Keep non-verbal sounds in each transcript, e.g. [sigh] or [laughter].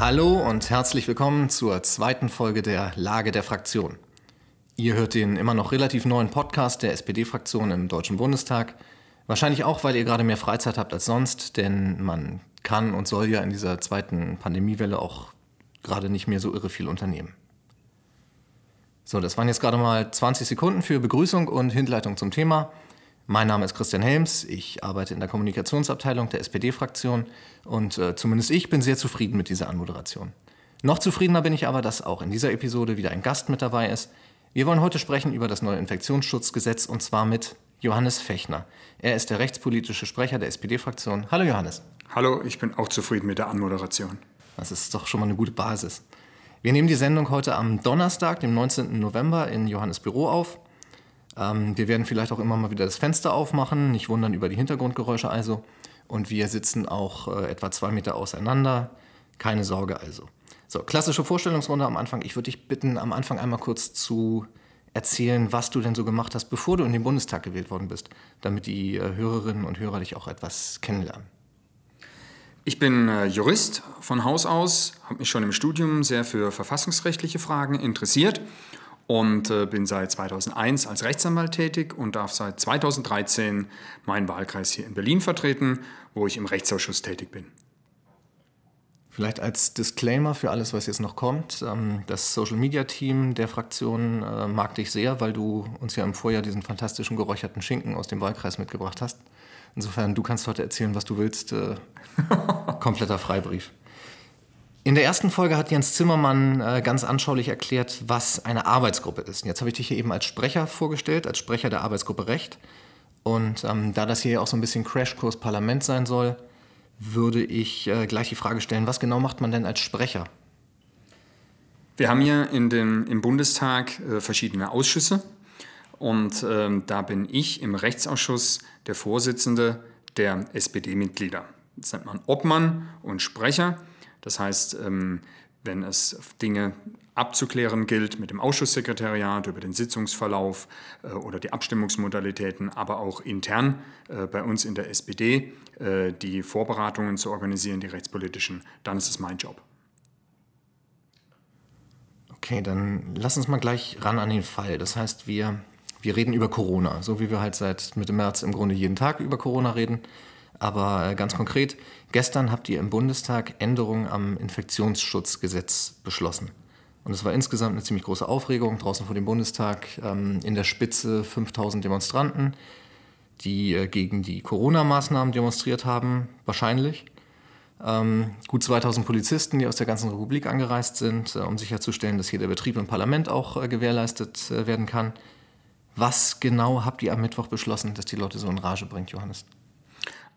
Hallo und herzlich willkommen zur zweiten Folge der Lage der Fraktion. Ihr hört den immer noch relativ neuen Podcast der SPD-Fraktion im Deutschen Bundestag. Wahrscheinlich auch, weil ihr gerade mehr Freizeit habt als sonst, denn man kann und soll ja in dieser zweiten Pandemiewelle auch gerade nicht mehr so irre viel unternehmen. So, das waren jetzt gerade mal 20 Sekunden für Begrüßung und Hinleitung zum Thema. Mein Name ist Christian Helms, ich arbeite in der Kommunikationsabteilung der SPD-Fraktion und äh, zumindest ich bin sehr zufrieden mit dieser Anmoderation. Noch zufriedener bin ich aber, dass auch in dieser Episode wieder ein Gast mit dabei ist. Wir wollen heute sprechen über das neue Infektionsschutzgesetz und zwar mit Johannes Fechner. Er ist der rechtspolitische Sprecher der SPD-Fraktion. Hallo Johannes. Hallo, ich bin auch zufrieden mit der Anmoderation. Das ist doch schon mal eine gute Basis. Wir nehmen die Sendung heute am Donnerstag, dem 19. November, in Johannes Büro auf. Ähm, wir werden vielleicht auch immer mal wieder das Fenster aufmachen, nicht wundern über die Hintergrundgeräusche also. Und wir sitzen auch äh, etwa zwei Meter auseinander. Keine Sorge also. So, klassische Vorstellungsrunde am Anfang. Ich würde dich bitten, am Anfang einmal kurz zu erzählen, was du denn so gemacht hast, bevor du in den Bundestag gewählt worden bist, damit die äh, Hörerinnen und Hörer dich auch etwas kennenlernen. Ich bin äh, Jurist von Haus aus, habe mich schon im Studium sehr für verfassungsrechtliche Fragen interessiert und äh, bin seit 2001 als Rechtsanwalt tätig und darf seit 2013 meinen Wahlkreis hier in Berlin vertreten, wo ich im Rechtsausschuss tätig bin. Vielleicht als Disclaimer für alles, was jetzt noch kommt. Ähm, das Social Media Team der Fraktion äh, mag dich sehr, weil du uns ja im Vorjahr diesen fantastischen geräucherten Schinken aus dem Wahlkreis mitgebracht hast. Insofern, du kannst heute erzählen, was du willst. Äh, [laughs] kompletter Freibrief. In der ersten Folge hat Jens Zimmermann äh, ganz anschaulich erklärt, was eine Arbeitsgruppe ist. Jetzt habe ich dich hier eben als Sprecher vorgestellt, als Sprecher der Arbeitsgruppe Recht. Und ähm, da das hier auch so ein bisschen Crashkurs Parlament sein soll, würde ich äh, gleich die Frage stellen, was genau macht man denn als Sprecher? Wir haben hier in den, im Bundestag äh, verschiedene Ausschüsse und ähm, da bin ich im Rechtsausschuss der Vorsitzende der SPD-Mitglieder. Das nennt man Obmann und Sprecher. Das heißt, ähm, wenn es Dinge abzuklären gilt mit dem Ausschusssekretariat über den Sitzungsverlauf äh, oder die Abstimmungsmodalitäten, aber auch intern äh, bei uns in der SPD äh, die Vorberatungen zu organisieren, die rechtspolitischen, dann ist es mein Job. Okay, dann lass uns mal gleich ran an den Fall. Das heißt, wir, wir reden über Corona, so wie wir halt seit Mitte März im Grunde jeden Tag über Corona reden. Aber äh, ganz konkret, gestern habt ihr im Bundestag Änderungen am Infektionsschutzgesetz beschlossen. Und es war insgesamt eine ziemlich große Aufregung draußen vor dem Bundestag. Ähm, in der Spitze 5000 Demonstranten, die äh, gegen die Corona-Maßnahmen demonstriert haben, wahrscheinlich. Ähm, gut 2000 Polizisten, die aus der ganzen Republik angereist sind, äh, um sicherzustellen, dass hier der Betrieb im Parlament auch gewährleistet werden kann. Was genau habt ihr am Mittwoch beschlossen, dass die Leute so in Rage bringt, Johannes?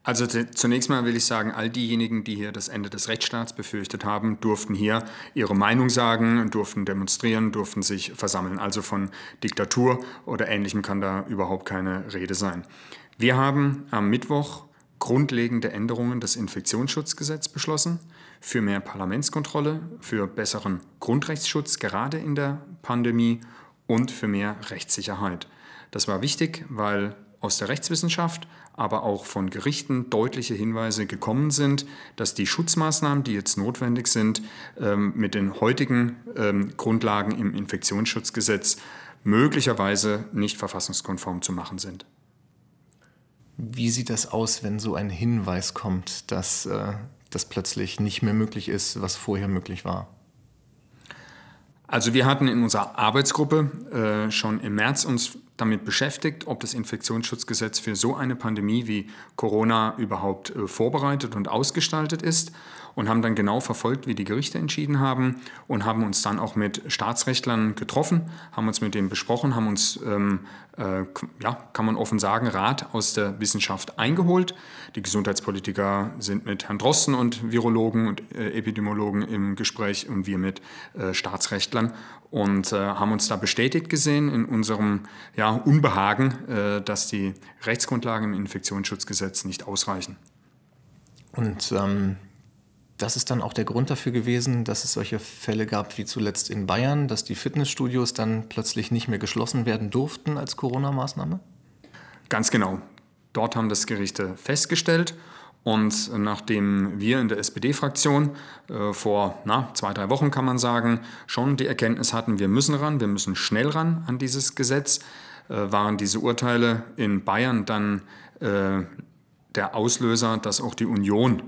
Also zunächst mal will ich sagen, all diejenigen, die hier das Ende des Rechtsstaats befürchtet haben, durften hier ihre Meinung sagen, durften demonstrieren, durften sich versammeln. Also von Diktatur oder Ähnlichem kann da überhaupt keine Rede sein. Wir haben am Mittwoch grundlegende Änderungen des Infektionsschutzgesetzes beschlossen für mehr Parlamentskontrolle, für besseren Grundrechtsschutz gerade in der Pandemie und für mehr Rechtssicherheit. Das war wichtig, weil aus der Rechtswissenschaft, aber auch von Gerichten deutliche Hinweise gekommen sind, dass die Schutzmaßnahmen, die jetzt notwendig sind, ähm, mit den heutigen ähm, Grundlagen im Infektionsschutzgesetz möglicherweise nicht verfassungskonform zu machen sind. Wie sieht das aus, wenn so ein Hinweis kommt, dass äh, das plötzlich nicht mehr möglich ist, was vorher möglich war? Also wir hatten in unserer Arbeitsgruppe äh, schon im März uns damit beschäftigt, ob das Infektionsschutzgesetz für so eine Pandemie wie Corona überhaupt äh, vorbereitet und ausgestaltet ist und haben dann genau verfolgt, wie die Gerichte entschieden haben und haben uns dann auch mit Staatsrechtlern getroffen, haben uns mit denen besprochen, haben uns, ähm, äh, ja, kann man offen sagen, Rat aus der Wissenschaft eingeholt. Die Gesundheitspolitiker sind mit Herrn Drosten und Virologen und äh, Epidemiologen im Gespräch und wir mit äh, Staatsrechtlern und äh, haben uns da bestätigt gesehen in unserem ja, Unbehagen, äh, dass die Rechtsgrundlagen im Infektionsschutzgesetz nicht ausreichen. Und ähm, das ist dann auch der Grund dafür gewesen, dass es solche Fälle gab wie zuletzt in Bayern, dass die Fitnessstudios dann plötzlich nicht mehr geschlossen werden durften als Corona-Maßnahme? Ganz genau. Dort haben das Gerichte festgestellt Und nachdem wir in der SPD-Fraktion äh, vor na, zwei, drei Wochen, kann man sagen, schon die Erkenntnis hatten, wir müssen ran, wir müssen schnell ran an dieses Gesetz, äh, waren diese Urteile in Bayern dann äh, der Auslöser, dass auch die Union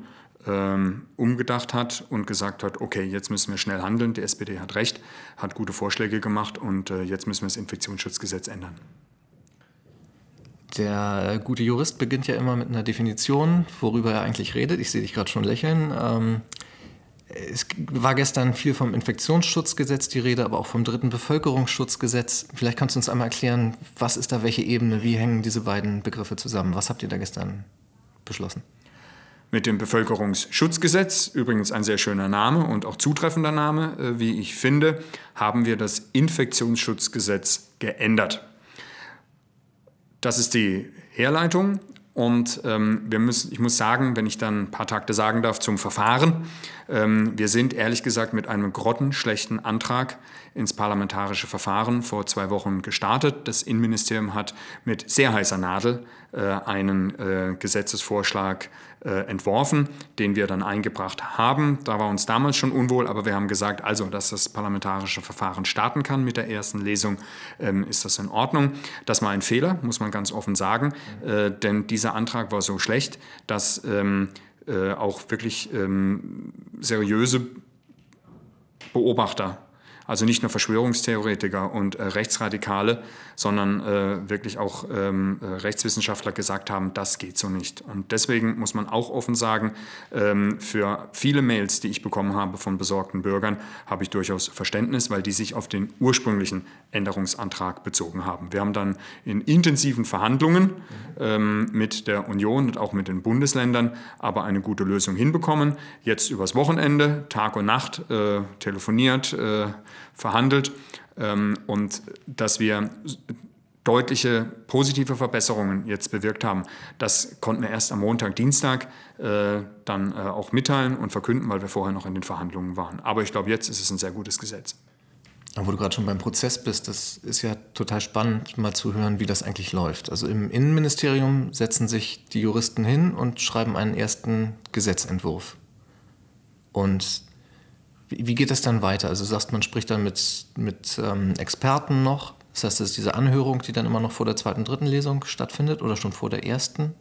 ähm, umgedacht hat und gesagt hat, okay, jetzt müssen wir schnell handeln, die SPD hat recht, hat gute Vorschläge gemacht und äh, jetzt müssen wir das Infektionsschutzgesetz ändern. Der gute Jurist beginnt ja immer mit einer Definition, worüber er eigentlich redet. Ich sehe dich gerade schon lächeln. Ähm, es war gestern viel vom Infektionsschutzgesetz die Rede, aber auch vom dritten Bevölkerungsschutzgesetz. Vielleicht kannst du uns einmal erklären, was ist da welche Ebene, wie hängen diese beiden Begriffe zusammen? Was habt ihr da gestern beschlossen? Mit dem Bevölkerungsschutzgesetz, übrigens ein sehr schöner Name und auch zutreffender Name, äh, wie ich finde, haben wir das Infektionsschutzgesetz geändert. Das ist die Herleitung. Und ähm, wir müssen, ich muss sagen, wenn ich dann ein paar Takte sagen darf zum Verfahren, ähm, wir sind ehrlich gesagt mit einem grottenschlechten Antrag ins parlamentarische Verfahren vor zwei Wochen gestartet. Das Innenministerium hat mit sehr heißer Nadel äh, einen äh, Gesetzesvorschlag entworfen, den wir dann eingebracht haben. Da war uns damals schon unwohl, aber wir haben gesagt, also, dass das parlamentarische Verfahren starten kann mit der ersten Lesung, ähm, ist das in Ordnung. Das war ein Fehler, muss man ganz offen sagen, äh, denn dieser Antrag war so schlecht, dass ähm, äh, auch wirklich ähm, seriöse Beobachter also nicht nur Verschwörungstheoretiker und äh, Rechtsradikale, sondern äh, wirklich auch ähm, äh, Rechtswissenschaftler gesagt haben, das geht so nicht. Und deswegen muss man auch offen sagen, ähm, für viele Mails, die ich bekommen habe von besorgten Bürgern, habe ich durchaus Verständnis, weil die sich auf den ursprünglichen Änderungsantrag bezogen haben. Wir haben dann in intensiven Verhandlungen ähm, mit der Union und auch mit den Bundesländern aber eine gute Lösung hinbekommen. Jetzt übers Wochenende, Tag und Nacht, äh, telefoniert, äh, verhandelt ähm, und dass wir deutliche positive Verbesserungen jetzt bewirkt haben. Das konnten wir erst am Montag, Dienstag äh, dann äh, auch mitteilen und verkünden, weil wir vorher noch in den Verhandlungen waren. Aber ich glaube, jetzt ist es ein sehr gutes Gesetz. Wo du gerade schon beim Prozess bist, das ist ja total spannend, mal zu hören, wie das eigentlich läuft. Also im Innenministerium setzen sich die Juristen hin und schreiben einen ersten Gesetzentwurf. Und wie, geht das dann weiter? Also sagst man spricht dann mit, mit ähm, Experten noch. Das heißt, das ist diese Anhörung, die dann immer noch vor der zweiten, dritten Lesung stattfindet oder schon vor der ersten.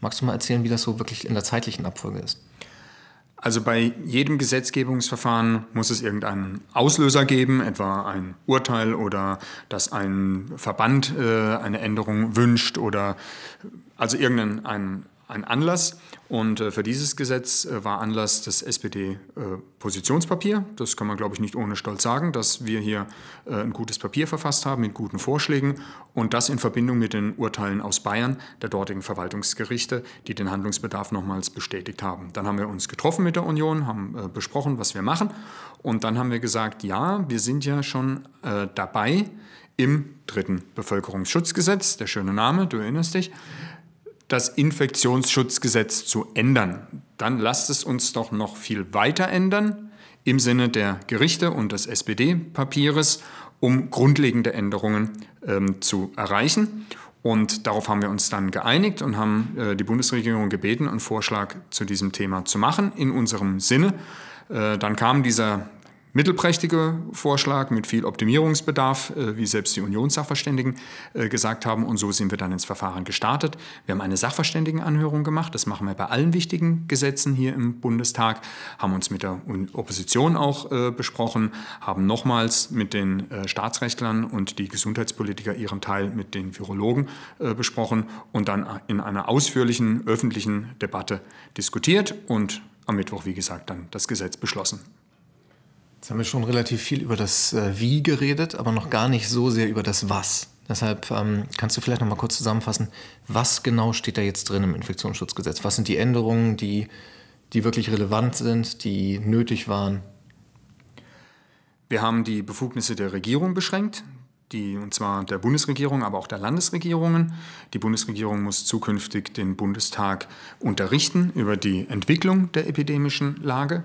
Magst du mal erzählen, wie das so wirklich in der zeitlichen Abfolge ist? Also bei jedem Gesetzgebungsverfahren muss es irgendeinen Auslöser geben, etwa ein Urteil oder dass ein Verband äh, eine Änderung wünscht oder also irgendein ein, ein Anlass. Und äh, für dieses Gesetz äh, war Anlass das SPD-Positionspapier. Äh, das kann man, glaube ich, nicht ohne Stolz sagen, dass wir hier ein gutes Papier verfasst haben mit guten Vorschlägen und das in Verbindung mit den Urteilen aus Bayern der dortigen Verwaltungsgerichte, die den Handlungsbedarf nochmals bestätigt haben. Dann haben wir uns getroffen mit der Union, haben besprochen, was wir machen und dann haben wir gesagt, ja, wir sind ja schon dabei im dritten Bevölkerungsschutzgesetz, der schöne Name, du erinnerst dich, das Infektionsschutzgesetz zu ändern. Dann lasst es uns doch noch viel weiter ändern im Sinne der Gerichte und des SPD-Papieres, um grundlegende Änderungen ähm, zu erreichen. Und darauf haben wir uns dann geeinigt und haben äh, die Bundesregierung gebeten, einen Vorschlag zu diesem Thema zu machen in unserem Sinne. Äh, dann kam dieser mittelprächtige Vorschlag mit viel Optimierungsbedarf, äh, wie selbst die Unionssachverständigen äh, gesagt haben. Und so sind wir dann ins Verfahren gestartet. Wir haben eine Sachverständigenanhörung gemacht. Das machen wir bei allen wichtigen Gesetzen hier im Bundestag, haben uns mit der Opposition auch äh, besprochen, haben nochmals mit den Staatsrechtlern und die Gesundheitspolitiker ihren Teil mit den Virologen besprochen und dann in einer ausführlichen öffentlichen Debatte diskutiert und am Mittwoch, wie gesagt, dann das Gesetz beschlossen. Jetzt haben wir schon relativ viel über das äh, Wie geredet, aber noch gar nicht so sehr über das Was. Deshalb ähm, kannst du vielleicht noch mal kurz zusammenfassen, was genau steht da jetzt drin im Infektionsschutzgesetz? Was sind die Änderungen, die, die wirklich relevant sind, die nötig waren? Wir haben die Befugnisse der Regierung beschränkt, die, und zwar der Bundesregierung, aber auch der Landesregierungen. Die Bundesregierung muss zukünftig den Bundestag unterrichten über die Entwicklung der epidemischen Lage.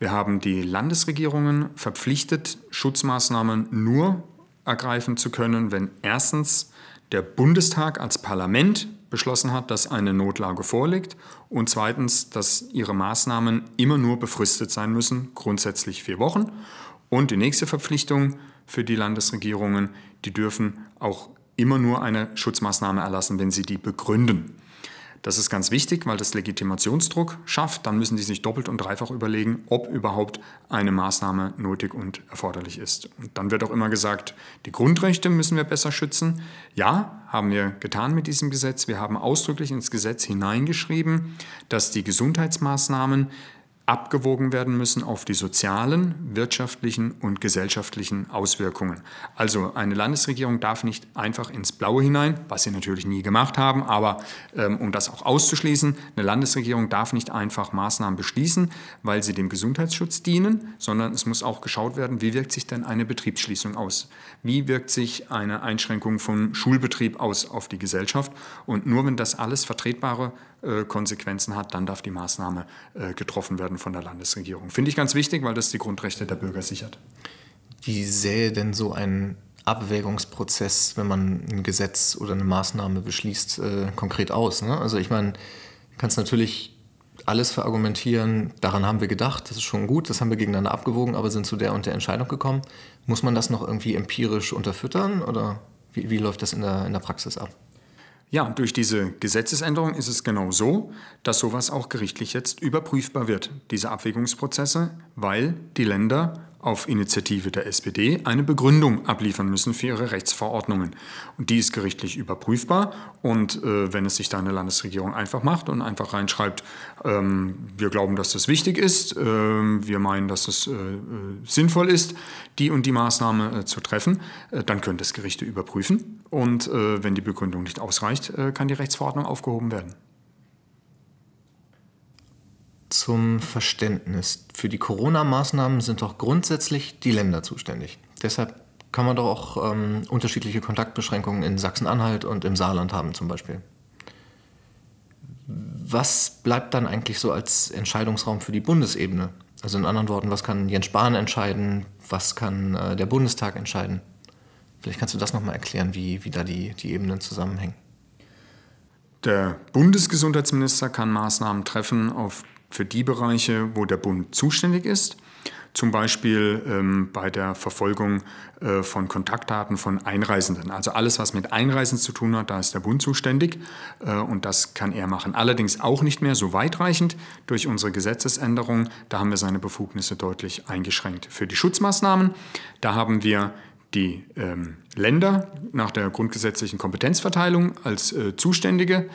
Wir haben die Landesregierungen verpflichtet, Schutzmaßnahmen nur ergreifen zu können, wenn erstens der Bundestag als Parlament beschlossen hat, dass eine Notlage vorliegt und zweitens, dass ihre Maßnahmen immer nur befristet sein müssen, grundsätzlich vier Wochen. Und die nächste Verpflichtung für die Landesregierungen, die dürfen auch immer nur eine Schutzmaßnahme erlassen, wenn sie die begründen. Das ist ganz wichtig, weil das Legitimationsdruck schafft. Dann müssen die sich doppelt und dreifach überlegen, ob überhaupt eine Maßnahme nötig und erforderlich ist. Und dann wird auch immer gesagt, die Grundrechte müssen wir besser schützen. Ja, haben wir getan mit diesem Gesetz. Wir haben ausdrücklich ins Gesetz hineingeschrieben, dass die Gesundheitsmaßnahmen abgewogen werden müssen auf die sozialen, wirtschaftlichen und gesellschaftlichen Auswirkungen. Also eine Landesregierung darf nicht einfach ins Blaue hinein, was sie natürlich nie gemacht haben, aber ähm, um das auch auszuschließen, eine Landesregierung darf nicht einfach Maßnahmen beschließen, weil sie dem Gesundheitsschutz dienen, sondern es muss auch geschaut werden, wie wirkt sich denn eine Betriebsschließung aus? Wie wirkt sich eine Einschränkung von Schulbetrieb aus auf die Gesellschaft? Und nur wenn das alles vertretbare äh, Konsequenzen hat, dann darf die Maßnahme äh, getroffen werden von der Landesregierung. Finde ich ganz wichtig, weil das die Grundrechte der Bürger sichert. Wie sähe denn so ein Abwägungsprozess, wenn man ein Gesetz oder eine Maßnahme beschließt, äh, konkret aus? Ne? Also ich meine, kannst natürlich alles verargumentieren, daran haben wir gedacht, das ist schon gut, das haben wir gegeneinander abgewogen, aber sind zu der und der Entscheidung gekommen. Muss man das noch irgendwie empirisch unterfüttern oder wie, wie läuft das in der, in der Praxis ab? Ja, durch diese Gesetzesänderung ist es genau so, dass sowas auch gerichtlich jetzt überprüfbar wird, diese Abwägungsprozesse, weil die Länder auf Initiative der SPD eine Begründung abliefern müssen für ihre Rechtsverordnungen. Und die ist gerichtlich überprüfbar. Und äh, wenn es sich da eine Landesregierung einfach macht und einfach reinschreibt, ähm, wir glauben, dass das wichtig ist, äh, wir meinen, dass es äh, äh sinnvoll ist, die und die Maßnahme äh, zu treffen, äh, dann können das Gerichte überprüfen. Und wenn die Begründung nicht ausreicht, kann die Rechtsverordnung aufgehoben werden zum Verständnis. Für die Corona-Maßnahmen sind doch grundsätzlich die Länder zuständig. Deshalb kann man doch auch ähm, unterschiedliche Kontaktbeschränkungen in Sachsen-Anhalt und im Saarland haben zum Beispiel. Was bleibt dann eigentlich so als Entscheidungsraum für die Bundesebene? Also in anderen Worten, was kann Jens Spahn entscheiden? Was kann äh, der Bundestag entscheiden? Vielleicht kannst du das nochmal erklären, wie, wie da die, die Ebenen zusammenhängen. Der Bundesgesundheitsminister kann Maßnahmen treffen auf für die Bereiche, wo der Bund zuständig ist. Zum Beispiel ähm, bei der Verfolgung äh, von Kontaktdaten von Einreisenden. Also alles, was mit Einreisen zu tun hat, da ist der Bund zuständig äh, und das kann er machen. Allerdings auch nicht mehr so weitreichend durch unsere Gesetzesänderung. Da haben wir seine Befugnisse deutlich eingeschränkt. Für die Schutzmaßnahmen, da haben wir die ähm, Länder nach der grundgesetzlichen Kompetenzverteilung als äh, Zuständige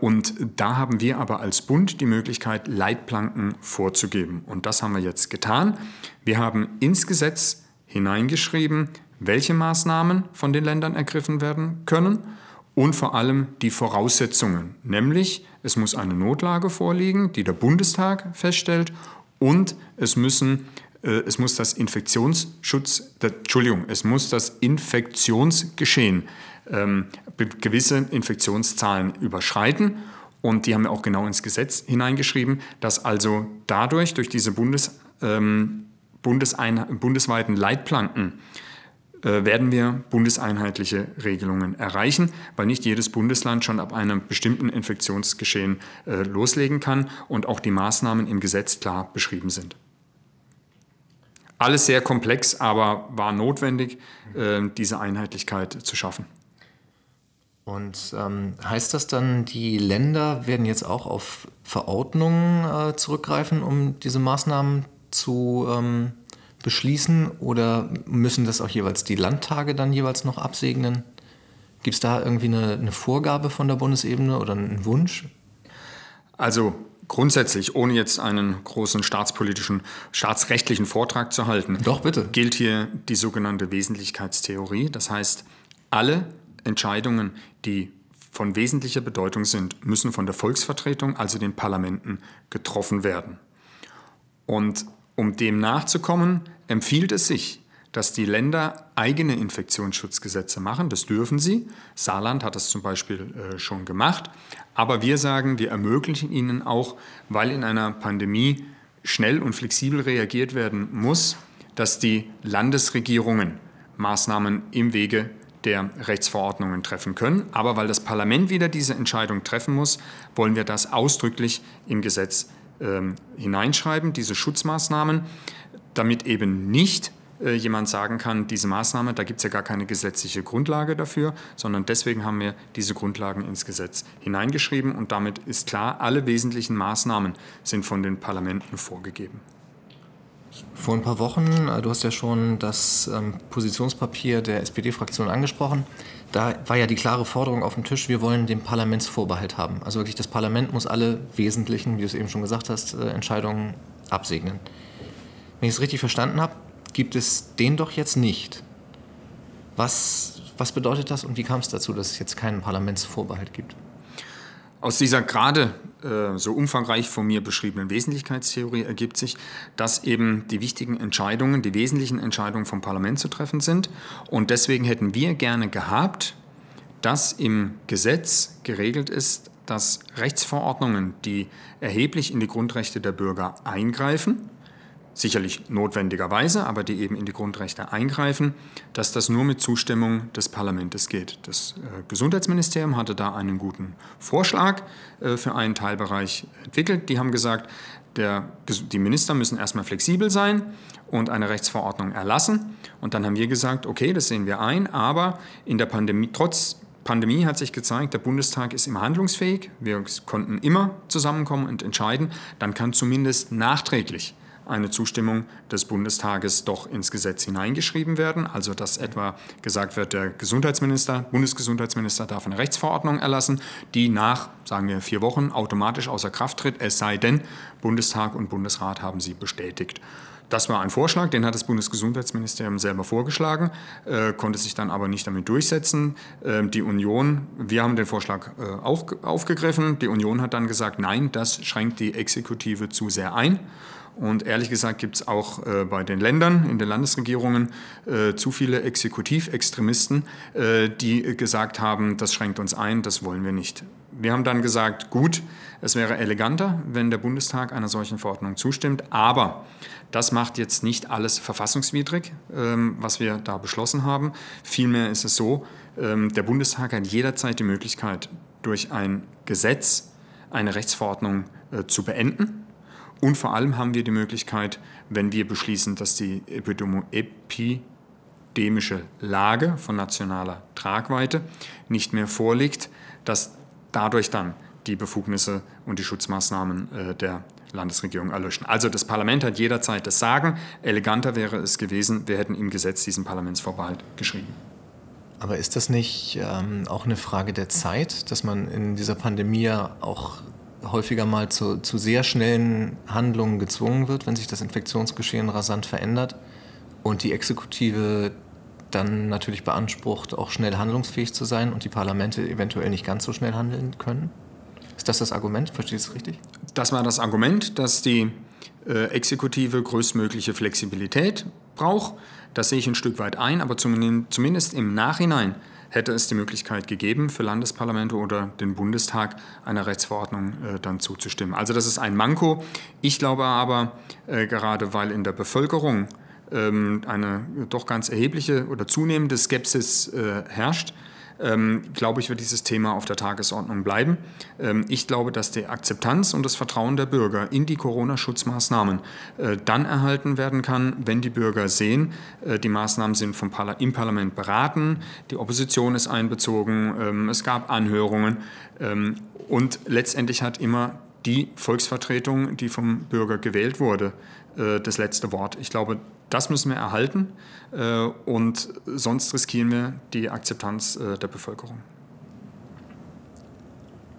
und da haben wir aber als Bund die Möglichkeit, Leitplanken vorzugeben. Und das haben wir jetzt getan. Wir haben ins Gesetz hineingeschrieben, welche Maßnahmen von den Ländern ergriffen werden können und vor allem die Voraussetzungen. Nämlich, es muss eine Notlage vorliegen, die der Bundestag feststellt und es müssen äh, es muss das Infektionsschutz, Entschuldigung, es muss das Infektionsgeschehen ähm, gewisse Infektionszahlen überschreiten. Und die haben wir auch genau ins Gesetz hineingeschrieben, dass also dadurch, durch diese Bundes, ähm, bundesweiten Leitplanken, äh, werden wir bundeseinheitliche Regelungen erreichen, weil nicht jedes Bundesland schon ab einem bestimmten Infektionsgeschehen äh, loslegen kann und auch die Maßnahmen im Gesetz klar beschrieben sind. Alles sehr komplex, aber war notwendig, äh, diese Einheitlichkeit zu schaffen. Und ähm, heißt das dann, die Länder werden jetzt auch auf Verordnungen äh, zurückgreifen, um diese Maßnahmen zu ähm, beschließen? Oder müssen das auch jeweils die Landtage dann jeweils noch absegnen? Gibt es da irgendwie eine, eine Vorgabe von der Bundesebene oder einen Wunsch? Also grundsätzlich, ohne jetzt einen großen staatspolitischen, staatsrechtlichen Vortrag zu halten, Doch, bitte. gilt hier die sogenannte Wesentlichkeitstheorie. Das heißt, alle Entscheidungen, die von wesentlicher Bedeutung sind, müssen von der Volksvertretung, also den Parlamenten, getroffen werden. Und um dem nachzukommen, empfiehlt es sich, dass die Länder eigene Infektionsschutzgesetze machen. Das dürfen sie. Saarland hat das zum Beispiel äh, schon gemacht. Aber wir sagen, wir ermöglichen ihnen auch, weil in einer Pandemie schnell und flexibel reagiert werden muss, dass die Landesregierungen Maßnahmen im Wege der Rechtsverordnungen treffen können. Aber weil das Parlament wieder diese Entscheidung treffen muss, wollen wir das ausdrücklich im Gesetz ähm, hineinschreiben, diese Schutzmaßnahmen, damit eben nicht äh, jemand sagen kann, diese Maßnahme, da gibt es ja gar keine gesetzliche Grundlage dafür, sondern deswegen haben wir diese Grundlagen ins Gesetz hineingeschrieben und damit ist klar, alle wesentlichen Maßnahmen sind von den Parlamenten vorgegeben. Vor ein paar Wochen, äh, du hast ja schon das ähm, Positionspapier der SPD-Fraktion angesprochen. Da war ja die klare Forderung auf dem Tisch, wir wollen den Parlamentsvorbehalt haben. Also wirklich, das Parlament muss alle wesentlichen, wie du es eben schon gesagt hast, äh, Entscheidungen absegnen. Wenn ich es richtig verstanden habe, gibt es den doch jetzt nicht. Was, was bedeutet das und wie kam es dazu, dass es jetzt keinen Parlamentsvorbehalt gibt? Aus dieser gerade äh, so umfangreich von mir beschriebenen Wesentlichkeitstheorie ergibt sich, dass eben die wichtigen Entscheidungen, die wesentlichen Entscheidungen vom Parlament zu treffen sind. Und deswegen hätten wir gerne gehabt, dass im Gesetz geregelt ist, dass Rechtsverordnungen, die erheblich in die Grundrechte der Bürger eingreifen, sicherlich notwendigerweise, aber die eben in die Grundrechte eingreifen, dass das nur mit Zustimmung des Parlaments geht. Das äh, Gesundheitsministerium hatte da einen guten Vorschlag äh, für einen Teilbereich entwickelt. Die haben gesagt, der, die Minister müssen erstmal flexibel sein und eine Rechtsverordnung erlassen. Und dann haben wir gesagt, okay, das sehen wir ein, aber in der Pandemie, trotz Pandemie hat sich gezeigt, der Bundestag ist immer handlungsfähig. Wir konnten immer zusammenkommen und entscheiden. Dann kann zumindest nachträglich eine Zustimmung des Bundestages doch ins Gesetz hineingeschrieben werden. Also dass etwa gesagt wird, der Gesundheitsminister, Bundesgesundheitsminister darf eine Rechtsverordnung erlassen, die nach, sagen wir, vier Wochen automatisch außer Kraft tritt, es sei denn, Bundestag und Bundesrat haben sie bestätigt. Das war ein Vorschlag, den hat das Bundesgesundheitsministerium selber vorgeschlagen, äh, konnte sich dann aber nicht damit durchsetzen. Äh, die Union, wir haben den Vorschlag äh, auch aufgegriffen. Die Union hat dann gesagt, nein, das schränkt die Exekutive zu sehr ein. Und ehrlich gesagt gibt es auch äh, bei den Ländern, in den Landesregierungen, äh, zu viele Exekutivextremisten, äh, die gesagt haben, das schränkt uns ein, das wollen wir nicht. Wir haben dann gesagt, gut, es wäre eleganter, wenn der Bundestag einer solchen Verordnung zustimmt, aber das macht jetzt nicht alles verfassungswidrig, ähm, was wir da beschlossen haben. Vielmehr ist es so, ähm, der Bundestag hat jederzeit die Möglichkeit, durch ein Gesetz eine Rechtsverordnung äh, zu beenden und vor allem haben wir die Möglichkeit, wenn wir beschließen, dass die epidemische Lage von nationaler Tragweite nicht mehr vorliegt, dass dadurch dann die Befugnisse und die Schutzmaßnahmen äh, der Landesregierung erlöschen. Also das Parlament hat jederzeit das Sagen. Eleganter wäre es gewesen, wir hätten im Gesetz diesen Parlamentsvorbehalt geschrieben. Aber ist das nicht ähm, auch eine Frage der Zeit, dass man in dieser Pandemie auch häufiger mal zu, zu sehr schnellen Handlungen gezwungen wird, wenn sich das Infektionsgeschehen rasant verändert und die Exekutive dann natürlich beansprucht, auch schnell handlungsfähig zu sein und die Parlamente eventuell nicht ganz so schnell handeln können? Ist das das Argument? Verstehst du es richtig? Das war das Argument, dass die äh, Exekutive größtmögliche Flexibilität braucht. Das sehe ich ein Stück weit ein, aber zumindest im Nachhinein hätte es die Möglichkeit gegeben, für Landesparlamente oder den Bundestag einer Rechtsverordnung äh, dann zuzustimmen. Also das ist ein Manko. Ich glaube aber, äh, gerade weil in der Bevölkerung ähm, eine doch ganz erhebliche oder zunehmende Skepsis äh, herrscht, ähm, glaube ich, wird dieses Thema auf der Tagesordnung bleiben. Ähm, ich glaube, dass die Akzeptanz und das Vertrauen der Bürger in die Corona-Schutzmaßnahmen äh, dann erhalten werden kann, wenn die Bürger sehen, äh, die Maßnahmen sind vom Parla im Parlament beraten, die Opposition ist einbezogen, ähm, es gab Anhörungen ähm, und letztendlich hat immer die Volksvertretung, die vom Bürger gewählt wurde, äh, das letzte Wort. Ich glaube, das müssen wir erhalten äh, und sonst riskieren wir die Akzeptanz äh, der Bevölkerung.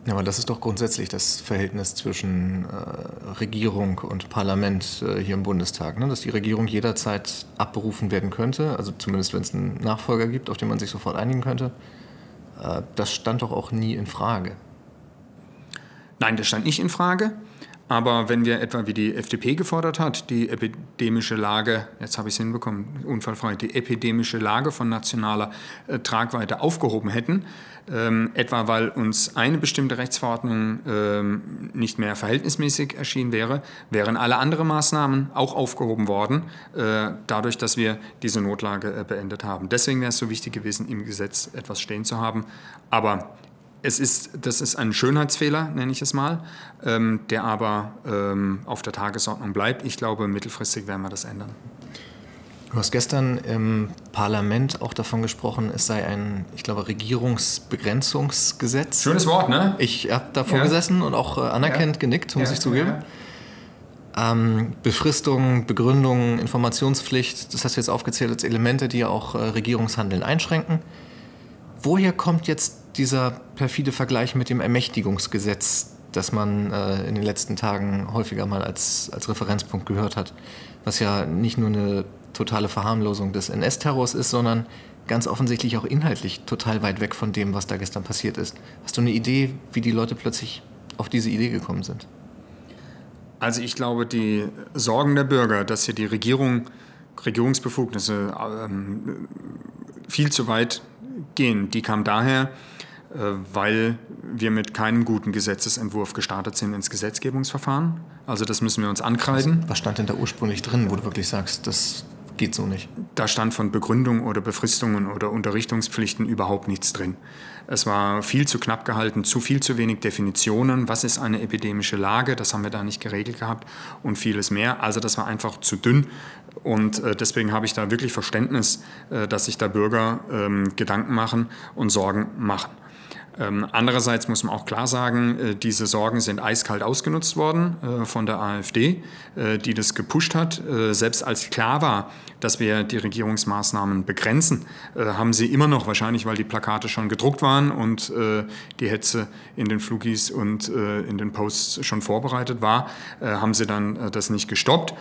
Ja, aber das ist doch grundsätzlich das Verhältnis zwischen äh, Regierung und Parlament äh, hier im Bundestag, ne? dass die Regierung jederzeit abberufen werden könnte, also zumindest wenn es einen Nachfolger gibt, auf den man sich sofort einigen könnte. Äh, das stand doch auch nie in Frage. Nein, das stand nicht in Frage. Aber wenn wir etwa wie die FDP gefordert hat, die epidemische Lage, jetzt habe ich es hinbekommen, unfallfrei, die epidemische Lage von nationaler äh, Tragweite aufgehoben hätten, ähm, etwa weil uns eine bestimmte Rechtsverordnung ähm, nicht mehr verhältnismäßig erschienen wäre, wären alle anderen Maßnahmen auch aufgehoben worden, äh, dadurch, dass wir diese Notlage äh, beendet haben. Deswegen wäre es so wichtig gewesen, im Gesetz etwas stehen zu haben. Aber es ist, das ist ein Schönheitsfehler, nenne ich es mal, ähm, der aber ähm, auf der Tagesordnung bleibt. Ich glaube, mittelfristig werden wir das ändern. Du hast gestern im Parlament auch davon gesprochen, es sei ein, ich glaube, Regierungsbegrenzungsgesetz. Schönes Wort, ne? Ich habe davor ja. gesessen und auch äh, anerkennt ja. genickt, muss ja. ich zugeben. Ähm, Befristung, Begründung, Informationspflicht, das hast du jetzt aufgezählt als Elemente, die auch äh, Regierungshandeln einschränken. Woher kommt jetzt dieser perfide Vergleich mit dem Ermächtigungsgesetz, das man äh, in den letzten Tagen häufiger mal als, als Referenzpunkt gehört hat, was ja nicht nur eine totale Verharmlosung des NS-Terrors ist, sondern ganz offensichtlich auch inhaltlich total weit weg von dem, was da gestern passiert ist. Hast du eine Idee, wie die Leute plötzlich auf diese Idee gekommen sind? Also ich glaube, die Sorgen der Bürger, dass hier die Regierung Regierungsbefugnisse ähm, viel zu weit gehen, die kam daher, äh, weil wir mit keinem guten Gesetzesentwurf gestartet sind ins Gesetzgebungsverfahren. Also das müssen wir uns ankreiden. Was stand denn da ursprünglich drin, wo du wirklich sagst, das geht so nicht? Da stand von Begründung oder Befristungen oder Unterrichtungspflichten überhaupt nichts drin. Es war viel zu knapp gehalten, zu viel zu wenig Definitionen. Was ist eine epidemische Lage? Das haben wir da nicht geregelt gehabt und vieles mehr. Also das war einfach zu dünn. Und äh, deswegen habe ich da wirklich Verständnis, äh, dass sich da Bürger ähm, Gedanken machen und Sorgen machen. Ähm, andererseits muss man auch klar sagen, äh, diese Sorgen sind eiskalt ausgenutzt worden äh, von der AfD, äh, die das gepusht hat. Selbst als klar war, dass wir die Regierungsmaßnahmen begrenzen, haben sie immer noch, wahrscheinlich weil die Plakate schon gedruckt waren und die Hetze in den Flugis und in den Posts schon vorbereitet war, haben sie dann das nicht gestoppt.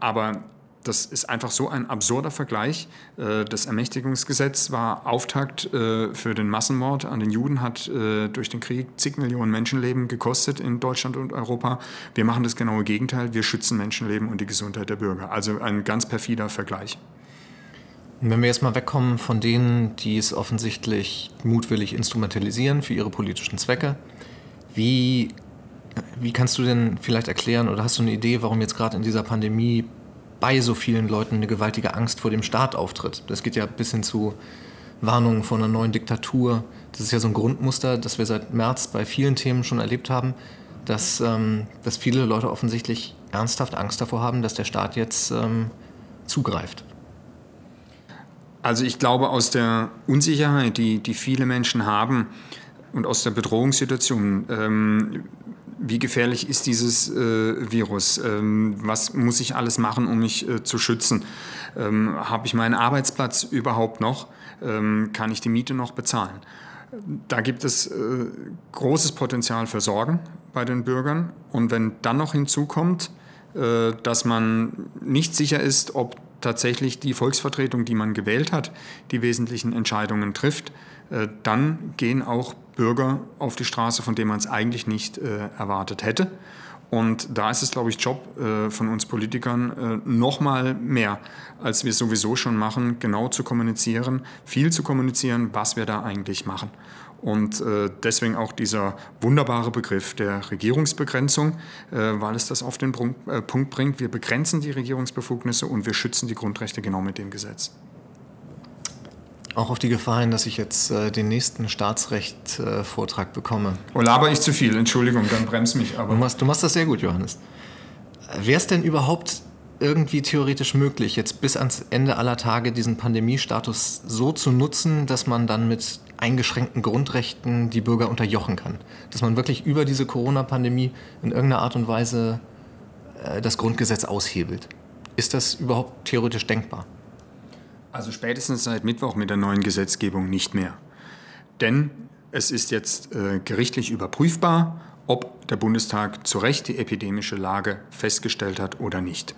aber das ist einfach so ein absurder Vergleich. Äh, das Ermächtigungsgesetz war Auftakt äh, für den Massenmord an den Juden, hat äh, durch den Krieg zig Millionen Menschenleben gekostet in Deutschland und Europa. Wir machen das genaue Gegenteil. Wir schützen Menschenleben und die Gesundheit der Bürger. Also ein ganz perfider Vergleich. Wenn wir jetzt mal wegkommen von denen, die es offensichtlich mutwillig instrumentalisieren für ihre politischen Zwecke, wie, wie kannst du denn vielleicht erklären oder hast du eine Idee, warum jetzt gerade in dieser Pandemie bei so vielen Leuten eine gewaltige Angst vor dem Staat auftritt. Das geht ja bis hin zu Warnungen vor einer neuen Diktatur. Das ist ja so ein Grundmuster, das wir seit März bei vielen Themen schon erlebt haben, dass, ähm, dass viele Leute offensichtlich ernsthaft Angst davor haben, dass der Staat jetzt ähm, zugreift. Also ich glaube, aus der Unsicherheit, die, die viele Menschen haben und aus der Bedrohungssituation, ähm, wie gefährlich ist dieses äh, Virus? Ähm, was muss ich alles machen, um mich äh, zu schützen? Ähm, Habe ich meinen Arbeitsplatz überhaupt noch? Ähm, kann ich die Miete noch bezahlen? Da gibt es äh, großes Potenzial für Sorgen bei den Bürgern. Und wenn dann noch hinzukommt, äh, dass man nicht sicher ist, ob tatsächlich die Volksvertretung, die man gewählt hat, die wesentlichen Entscheidungen trifft, äh, dann gehen auch Bürger auf die Straße, von denen man es eigentlich nicht äh, erwartet hätte. Und da ist es, glaube ich, Job äh, von uns Politikern äh, noch mal mehr, als wir sowieso schon machen, genau zu kommunizieren, viel zu kommunizieren, was wir da eigentlich machen. Und äh, deswegen auch dieser wunderbare Begriff der Regierungsbegrenzung, äh, weil es das auf den Punkt, äh, Punkt bringt. Wir begrenzen die Regierungsbefugnisse und wir schützen die Grundrechte genau mit dem Gesetz. Auch auf die Gefahr hin, dass ich jetzt äh, den nächsten Staatsrecht-Vortrag bekomme. Oh, laber ich zu viel, Entschuldigung, dann bremst mich. Aber. Du, machst, du machst das sehr gut, Johannes. Wäre es denn überhaupt irgendwie theoretisch möglich, jetzt bis ans Ende aller Tage diesen Pandemiestatus so zu nutzen, dass man dann mit eingeschränkten Grundrechten die Bürger unterjochen kann? Dass man wirklich über diese Corona-Pandemie in irgendeiner Art und Weise äh, das Grundgesetz aushebelt? Ist das überhaupt theoretisch denkbar? Also spätestens seit Mittwoch mit der neuen Gesetzgebung nicht mehr. Denn es ist jetzt äh, gerichtlich überprüfbar, ob der Bundestag zu Recht die epidemische Lage festgestellt hat oder nicht.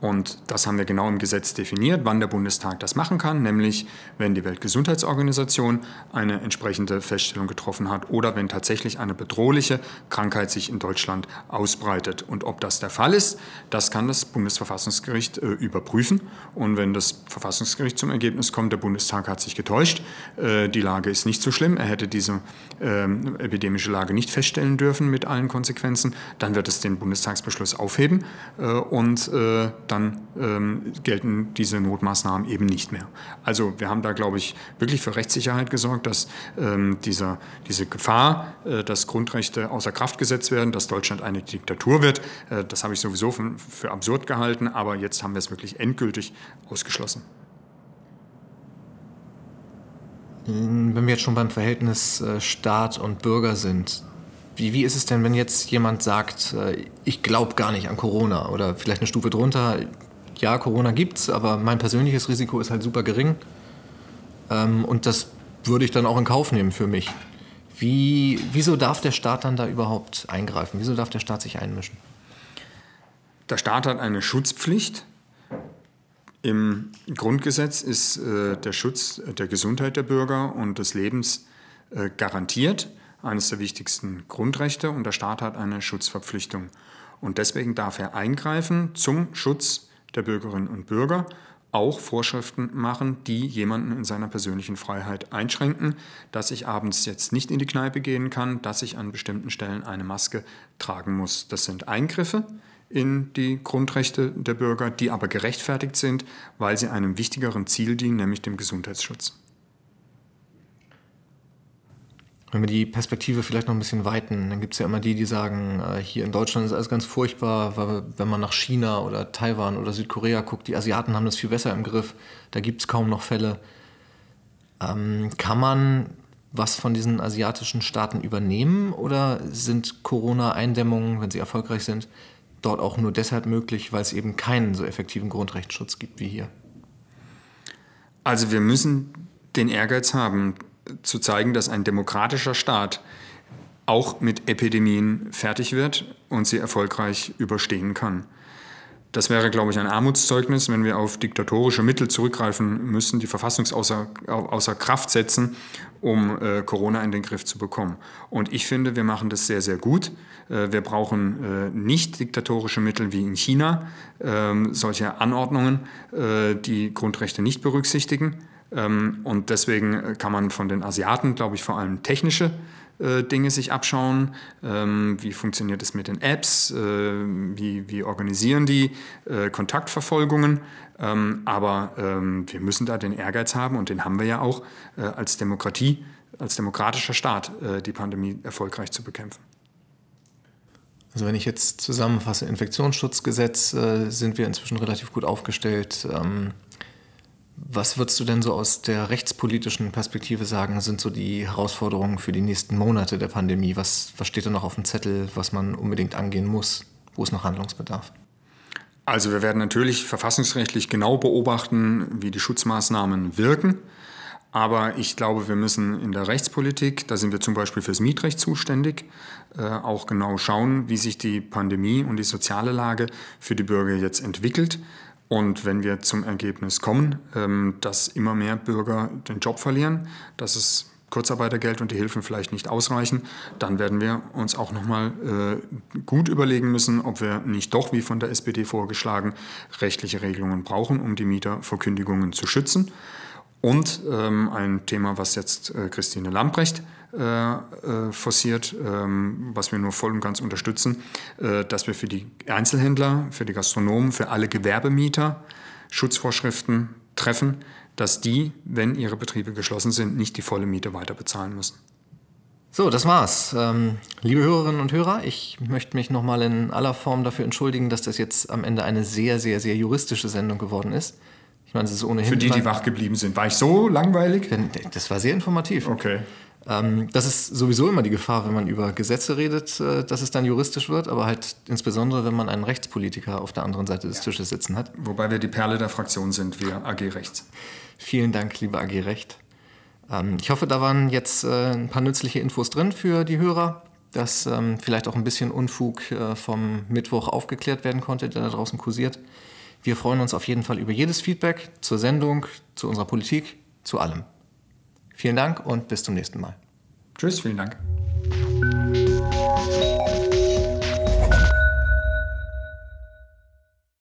Und das haben wir genau im Gesetz definiert, wann der Bundestag das machen kann, nämlich wenn die Weltgesundheitsorganisation eine entsprechende Feststellung getroffen hat oder wenn tatsächlich eine bedrohliche Krankheit sich in Deutschland ausbreitet. Und ob das der Fall ist, das kann das Bundesverfassungsgericht äh, überprüfen. Und wenn das Verfassungsgericht zum Ergebnis kommt, der Bundestag hat sich getäuscht, äh, die Lage ist nicht so schlimm, er hätte diese äh, epidemische Lage nicht feststellen dürfen mit allen Konsequenzen, dann wird es den Bundestagsbeschluss aufheben äh, und äh, dann ähm, gelten diese Notmaßnahmen eben nicht mehr. Also wir haben da, glaube ich, wirklich für Rechtssicherheit gesorgt, dass ähm, dieser, diese Gefahr, äh, dass Grundrechte außer Kraft gesetzt werden, dass Deutschland eine Diktatur wird, äh, das habe ich sowieso für, für absurd gehalten, aber jetzt haben wir es wirklich endgültig ausgeschlossen. Wenn wir jetzt schon beim Verhältnis äh, Staat und Bürger sind, wie, wie ist es denn, wenn jetzt jemand sagt, äh, ich glaube gar nicht an Corona oder vielleicht eine Stufe drunter, ja, Corona gibt's, aber mein persönliches Risiko ist halt super gering ähm, und das würde ich dann auch in Kauf nehmen für mich. Wie, wieso darf der Staat dann da überhaupt eingreifen? Wieso darf der Staat sich einmischen? Der Staat hat eine Schutzpflicht. Im Grundgesetz ist äh, der Schutz der Gesundheit der Bürger und des Lebens äh, garantiert eines der wichtigsten Grundrechte und der Staat hat eine Schutzverpflichtung. Und deswegen darf er eingreifen zum Schutz der Bürgerinnen und Bürger, auch Vorschriften machen, die jemanden in seiner persönlichen Freiheit einschränken, dass ich abends jetzt nicht in die Kneipe gehen kann, dass ich an bestimmten Stellen eine Maske tragen muss. Das sind Eingriffe in die Grundrechte der Bürger, die aber gerechtfertigt sind, weil sie einem wichtigeren Ziel dienen, nämlich dem Gesundheitsschutz. Wenn wir die Perspektive vielleicht noch ein bisschen weiten, dann gibt es ja immer die, die sagen, äh, hier in Deutschland ist alles ganz furchtbar, weil wenn man nach China oder Taiwan oder Südkorea guckt, die Asiaten haben das viel besser im Griff, da gibt es kaum noch Fälle. Ähm, kann man was von diesen asiatischen Staaten übernehmen oder sind Corona-Eindämmungen, wenn sie erfolgreich sind, dort auch nur deshalb möglich, weil es eben keinen so effektiven Grundrechtsschutz gibt wie hier? Also wir müssen den Ehrgeiz haben, zu zeigen, dass ein demokratischer Staat auch mit Epidemien fertig wird und sie erfolgreich überstehen kann. Das wäre, glaube ich, ein Armutszeugnis, wenn wir auf diktatorische Mittel zurückgreifen müssen, die Verfassung außer, außer Kraft setzen, um äh, Corona in den Griff zu bekommen. Und ich finde, wir machen das sehr, sehr gut. Äh, wir brauchen äh, nicht diktatorische Mittel wie in China, ähm, solche Anordnungen, äh, die Grundrechte nicht berücksichtigen. Ähm, und deswegen äh, kann man von den Asiaten, glaube ich, vor allem technische äh, Dinge sich abschauen. Ähm, wie funktioniert es mit den Apps? Äh, wie, wie organisieren die Kontaktverfolgungen? Ähm, aber wir müssen da den Ehrgeiz haben und den haben wir ja auch als Demokratie, als demokratischer Staat, die Pandemie erfolgreich zu bekämpfen. Also wenn ich jetzt zusammenfasse, Infektionsschutzgesetz sind wir inzwischen relativ gut aufgestellt. Was würdest du denn so aus der rechtspolitischen Perspektive sagen, sind so die Herausforderungen für die nächsten Monate der Pandemie? Was, was steht da noch auf dem Zettel, was man unbedingt angehen muss? Wo ist noch Handlungsbedarf? Also wir werden natürlich verfassungsrechtlich genau beobachten, wie die Schutzmaßnahmen wirken. Aber ich glaube, wir müssen in der Rechtspolitik, da sind wir zum Beispiel fürs Mietrecht zuständig, äh, auch genau schauen, wie sich die Pandemie und die soziale Lage für die Bürger jetzt entwickelt. Und wenn wir zum Ergebnis kommen, ähm, dass immer mehr Bürger den Job verlieren, dass es Kurzarbeitergeld und die Hilfen vielleicht nicht ausreichen, dann werden wir uns auch nochmal äh, gut überlegen müssen, ob wir nicht doch, wie von der SPD vorgeschlagen, rechtliche Regelungen brauchen, um die Mieter vor Kündigungen zu schützen. Und ähm, ein Thema, was jetzt äh, Christine Lamprecht äh, äh, forciert, ähm, was wir nur voll und ganz unterstützen, äh, dass wir für die Einzelhändler, für die Gastronomen, für alle Gewerbemieter Schutzvorschriften treffen, dass die, wenn ihre Betriebe geschlossen sind, nicht die volle Miete weiter bezahlen müssen. So, das war's. Ähm, liebe Hörerinnen und Hörer, ich möchte mich nochmal in aller Form dafür entschuldigen, dass das jetzt am Ende eine sehr, sehr, sehr juristische Sendung geworden ist. Ich meine, es ist ohnehin. Für die, die wach geblieben sind. War ich so langweilig? Das war sehr informativ. Okay. Ähm, das ist sowieso immer die Gefahr, wenn man über Gesetze redet, äh, dass es dann juristisch wird, aber halt insbesondere, wenn man einen Rechtspolitiker auf der anderen Seite des Tisches sitzen hat. Wobei wir die Perle der Fraktion sind, wir AG Rechts. Vielen Dank, liebe AG Recht. Ähm, ich hoffe, da waren jetzt äh, ein paar nützliche Infos drin für die Hörer, dass ähm, vielleicht auch ein bisschen Unfug äh, vom Mittwoch aufgeklärt werden konnte, der da draußen kursiert. Wir freuen uns auf jeden Fall über jedes Feedback zur Sendung, zu unserer Politik, zu allem. Vielen Dank und bis zum nächsten Mal. Tschüss, vielen Dank.